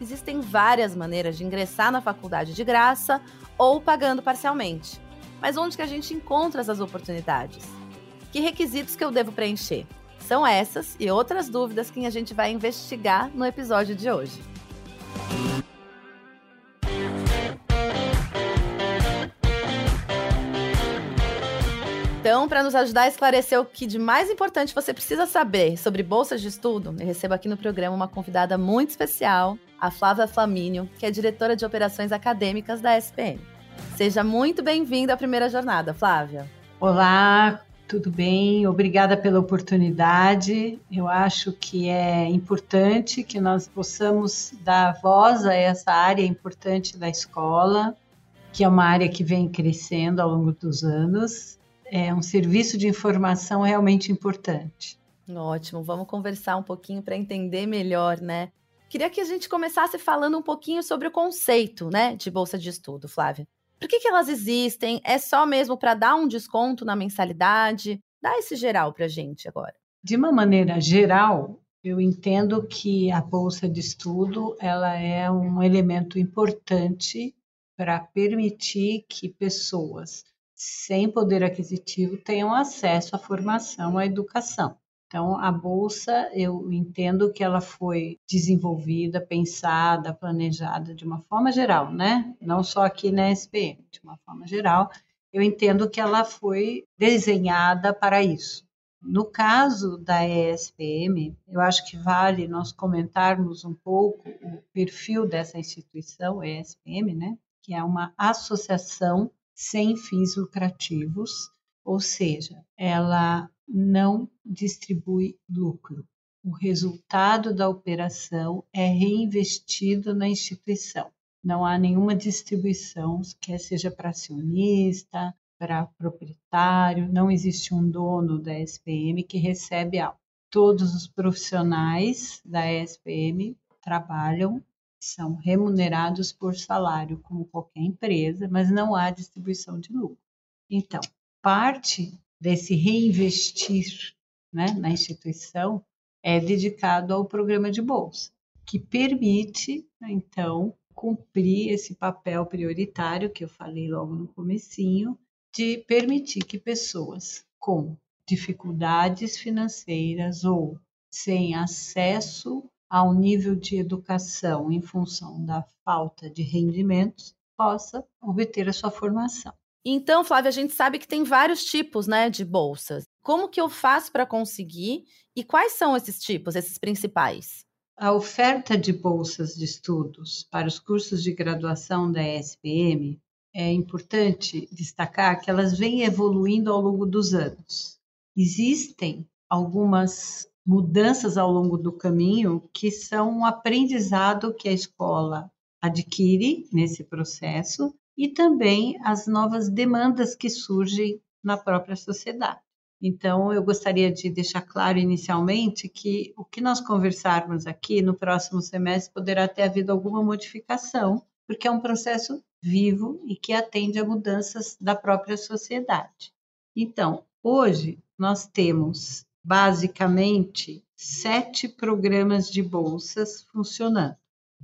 Existem várias maneiras de ingressar na faculdade de graça ou pagando parcialmente. Mas onde que a gente encontra essas oportunidades? Que requisitos que eu devo preencher? São essas e outras dúvidas que a gente vai investigar no episódio de hoje. Então, para nos ajudar a esclarecer o que de mais importante você precisa saber sobre bolsas de estudo, eu recebo aqui no programa uma convidada muito especial, a Flávia Flamínio, que é diretora de operações acadêmicas da SPM. Seja muito bem-vinda à primeira jornada, Flávia. Olá, tudo bem? Obrigada pela oportunidade. Eu acho que é importante que nós possamos dar voz a essa área importante da escola, que é uma área que vem crescendo ao longo dos anos. É um serviço de informação realmente importante. Ótimo, vamos conversar um pouquinho para entender melhor, né? Queria que a gente começasse falando um pouquinho sobre o conceito, né, de bolsa de estudo, Flávia. Por que, que elas existem? É só mesmo para dar um desconto na mensalidade? Dá esse geral para a gente agora. De uma maneira geral, eu entendo que a bolsa de estudo ela é um elemento importante para permitir que pessoas sem poder aquisitivo tenham acesso à formação, à educação. Então, a bolsa, eu entendo que ela foi desenvolvida, pensada, planejada de uma forma geral, né? Não só aqui na SPM, de uma forma geral. Eu entendo que ela foi desenhada para isso. No caso da ESPM, eu acho que vale nós comentarmos um pouco o perfil dessa instituição, ESPM, né? Que é uma associação sem fins lucrativos, ou seja, ela não distribui lucro. O resultado da operação é reinvestido na instituição. Não há nenhuma distribuição, quer seja para acionista, para proprietário, não existe um dono da SPM que recebe algo. Todos os profissionais da SPM trabalham, são remunerados por salário, como qualquer empresa, mas não há distribuição de lucro. Então, parte desse reinvestir né, na instituição é dedicado ao programa de bolsa, que permite, então, cumprir esse papel prioritário que eu falei logo no comecinho, de permitir que pessoas com dificuldades financeiras ou sem acesso ao nível de educação em função da falta de rendimentos possa obter a sua formação. Então, Flávia, a gente sabe que tem vários tipos, né, de bolsas. Como que eu faço para conseguir e quais são esses tipos, esses principais? A oferta de bolsas de estudos para os cursos de graduação da ESPM é importante destacar que elas vêm evoluindo ao longo dos anos. Existem algumas mudanças ao longo do caminho que são um aprendizado que a escola adquire nesse processo e também as novas demandas que surgem na própria sociedade. Então, eu gostaria de deixar claro inicialmente que o que nós conversarmos aqui no próximo semestre poderá ter havido alguma modificação, porque é um processo vivo e que atende a mudanças da própria sociedade. Então, hoje nós temos basicamente sete programas de bolsas funcionando.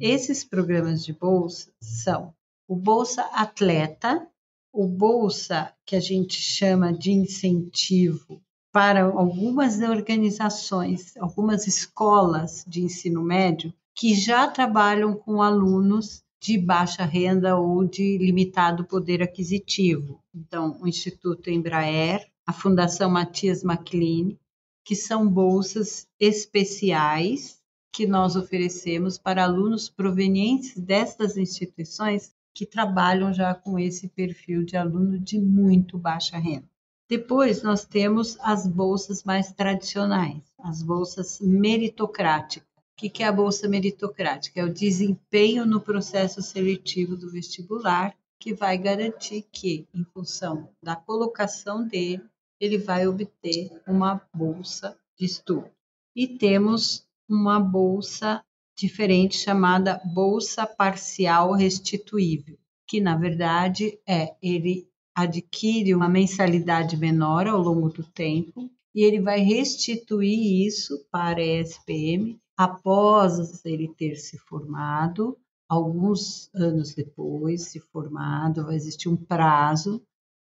Esses programas de bolsa são o Bolsa Atleta, o Bolsa que a gente chama de incentivo para algumas organizações, algumas escolas de ensino médio que já trabalham com alunos de baixa renda ou de limitado poder aquisitivo. Então, o Instituto Embraer, a Fundação Matias MacLean, que são bolsas especiais que nós oferecemos para alunos provenientes destas instituições que trabalham já com esse perfil de aluno de muito baixa renda. Depois nós temos as bolsas mais tradicionais, as bolsas meritocráticas. O que é a bolsa meritocrática? É o desempenho no processo seletivo do vestibular que vai garantir que, em função da colocação dele, ele vai obter uma bolsa de estudo. E temos uma bolsa diferente chamada bolsa parcial restituível, que na verdade é ele adquire uma mensalidade menor ao longo do tempo e ele vai restituir isso para a ESPM após ele ter se formado, alguns anos depois, se formado, vai existir um prazo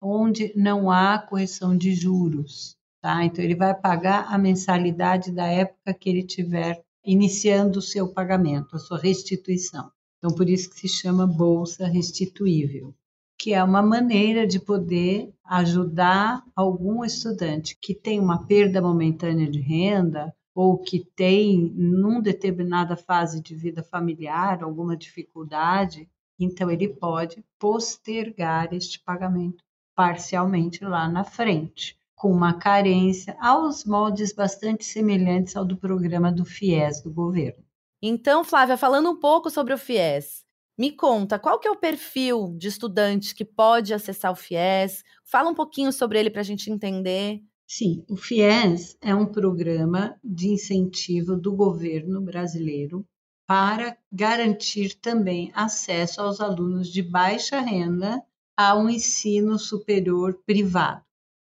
onde não há correção de juros, tá? Então ele vai pagar a mensalidade da época que ele tiver iniciando o seu pagamento, a sua restituição. Então por isso que se chama bolsa restituível, que é uma maneira de poder ajudar algum estudante que tem uma perda momentânea de renda ou que tem, num determinada fase de vida familiar, alguma dificuldade, então ele pode postergar este pagamento parcialmente lá na frente, com uma carência aos moldes bastante semelhantes ao do programa do FIES do governo. Então, Flávia, falando um pouco sobre o FIES, me conta, qual que é o perfil de estudante que pode acessar o FIES? Fala um pouquinho sobre ele para a gente entender. Sim, o FIES é um programa de incentivo do governo brasileiro para garantir também acesso aos alunos de baixa renda a um ensino superior privado.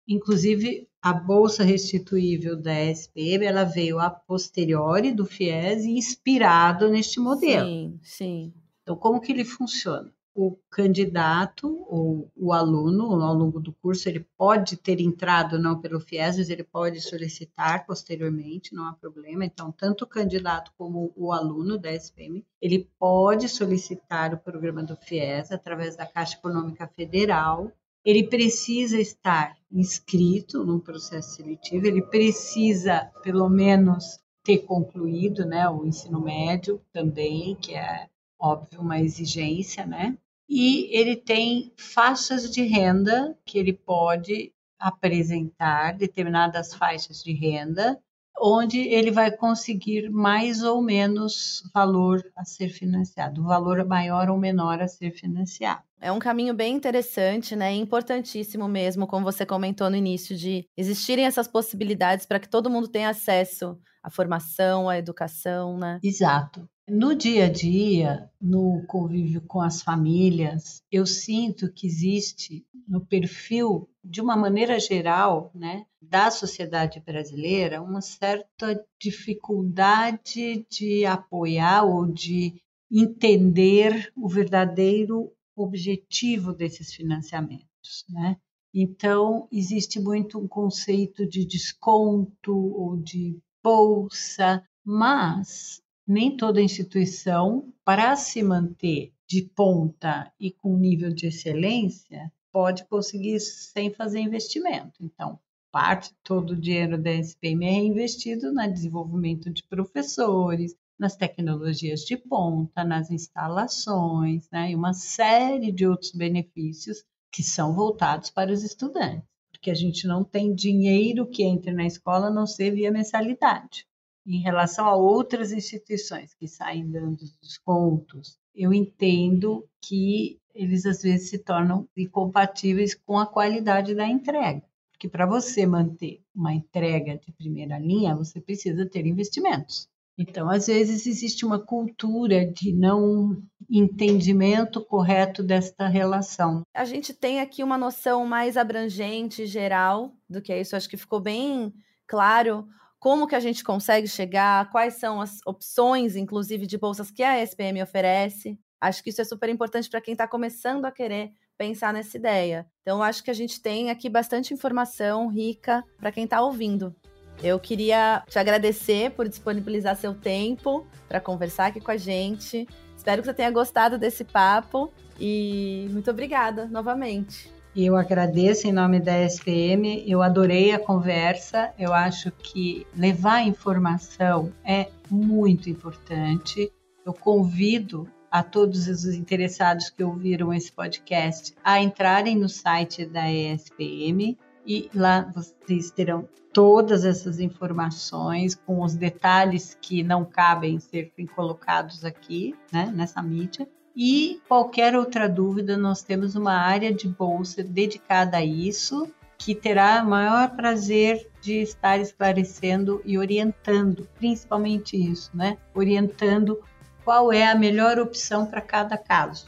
Inclusive, a bolsa restituível da SPM, ela veio a posteriori do FIES inspirado neste modelo. Sim, sim. Então, como que ele funciona? O candidato ou o aluno, ao longo do curso, ele pode ter entrado não pelo FIES, mas ele pode solicitar posteriormente, não há problema. Então, tanto o candidato como o aluno da SPM, ele pode solicitar o programa do FIES através da Caixa Econômica Federal. Ele precisa estar inscrito no processo seletivo, ele precisa, pelo menos, ter concluído né, o ensino médio também, que é óbvio uma exigência, né? E ele tem faixas de renda que ele pode apresentar, determinadas faixas de renda, onde ele vai conseguir mais ou menos valor a ser financiado, valor maior ou menor a ser financiado. É um caminho bem interessante, né? Importantíssimo mesmo, como você comentou no início, de existirem essas possibilidades para que todo mundo tenha acesso à formação, à educação, né? Exato. No dia a dia, no convívio com as famílias, eu sinto que existe no perfil, de uma maneira geral, né, da sociedade brasileira, uma certa dificuldade de apoiar ou de entender o verdadeiro objetivo desses financiamentos, né? Então, existe muito um conceito de desconto ou de bolsa, mas nem toda instituição, para se manter de ponta e com nível de excelência, pode conseguir sem fazer investimento. Então, parte todo o dinheiro da SPM é investido no desenvolvimento de professores, nas tecnologias de ponta, nas instalações, né, e uma série de outros benefícios que são voltados para os estudantes, porque a gente não tem dinheiro que entre na escola a não ser via mensalidade em relação a outras instituições que saem dando descontos, eu entendo que eles às vezes se tornam incompatíveis com a qualidade da entrega. Porque para você manter uma entrega de primeira linha, você precisa ter investimentos. Então, às vezes, existe uma cultura de não entendimento correto desta relação. A gente tem aqui uma noção mais abrangente, geral, do que é isso. Acho que ficou bem claro como que a gente consegue chegar, quais são as opções, inclusive, de bolsas que a SPM oferece. Acho que isso é super importante para quem está começando a querer pensar nessa ideia. Então, acho que a gente tem aqui bastante informação rica para quem está ouvindo. Eu queria te agradecer por disponibilizar seu tempo para conversar aqui com a gente. Espero que você tenha gostado desse papo e muito obrigada novamente. Eu agradeço em nome da SPM, eu adorei a conversa. Eu acho que levar informação é muito importante. Eu convido a todos os interessados que ouviram esse podcast a entrarem no site da ESPM e lá vocês terão todas essas informações com os detalhes que não cabem ser colocados aqui, né, nessa mídia. E qualquer outra dúvida, nós temos uma área de bolsa dedicada a isso, que terá o maior prazer de estar esclarecendo e orientando, principalmente isso, né? Orientando qual é a melhor opção para cada caso.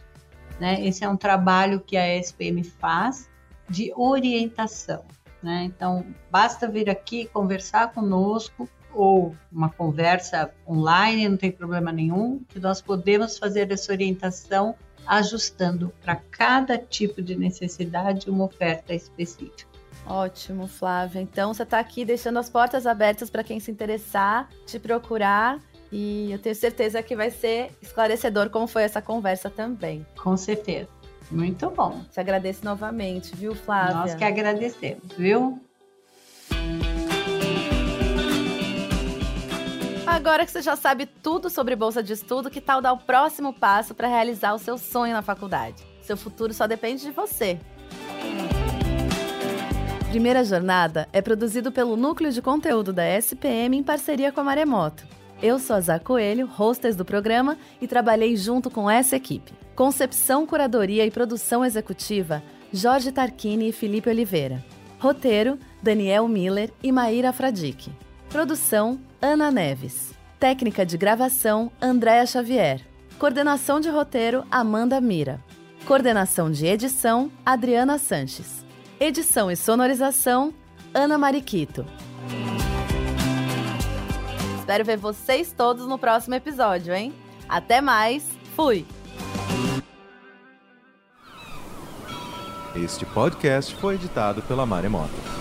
Né? Esse é um trabalho que a SPM faz de orientação. Né? Então, basta vir aqui conversar conosco ou uma conversa online, não tem problema nenhum, que nós podemos fazer essa orientação ajustando para cada tipo de necessidade uma oferta específica. Ótimo, Flávia. Então você está aqui deixando as portas abertas para quem se interessar, te procurar. E eu tenho certeza que vai ser esclarecedor como foi essa conversa também. Com certeza. Muito bom. Te agradeço novamente, viu, Flávia? Nós que agradecemos, viu? Agora que você já sabe tudo sobre bolsa de estudo, que tal dar o próximo passo para realizar o seu sonho na faculdade? Seu futuro só depende de você. Primeira Jornada é produzido pelo Núcleo de Conteúdo da SPM em parceria com a Maremoto. Eu sou a Zá Coelho, hostess do programa, e trabalhei junto com essa equipe. Concepção, curadoria e produção executiva, Jorge Tarquini e Felipe Oliveira. Roteiro, Daniel Miller e Maíra Fradique. Produção, Ana Neves. Técnica de gravação, Andréa Xavier. Coordenação de roteiro, Amanda Mira. Coordenação de edição, Adriana Sanches. Edição e sonorização, Ana Mariquito. Espero ver vocês todos no próximo episódio, hein? Até mais, fui! Este podcast foi editado pela Maremoto.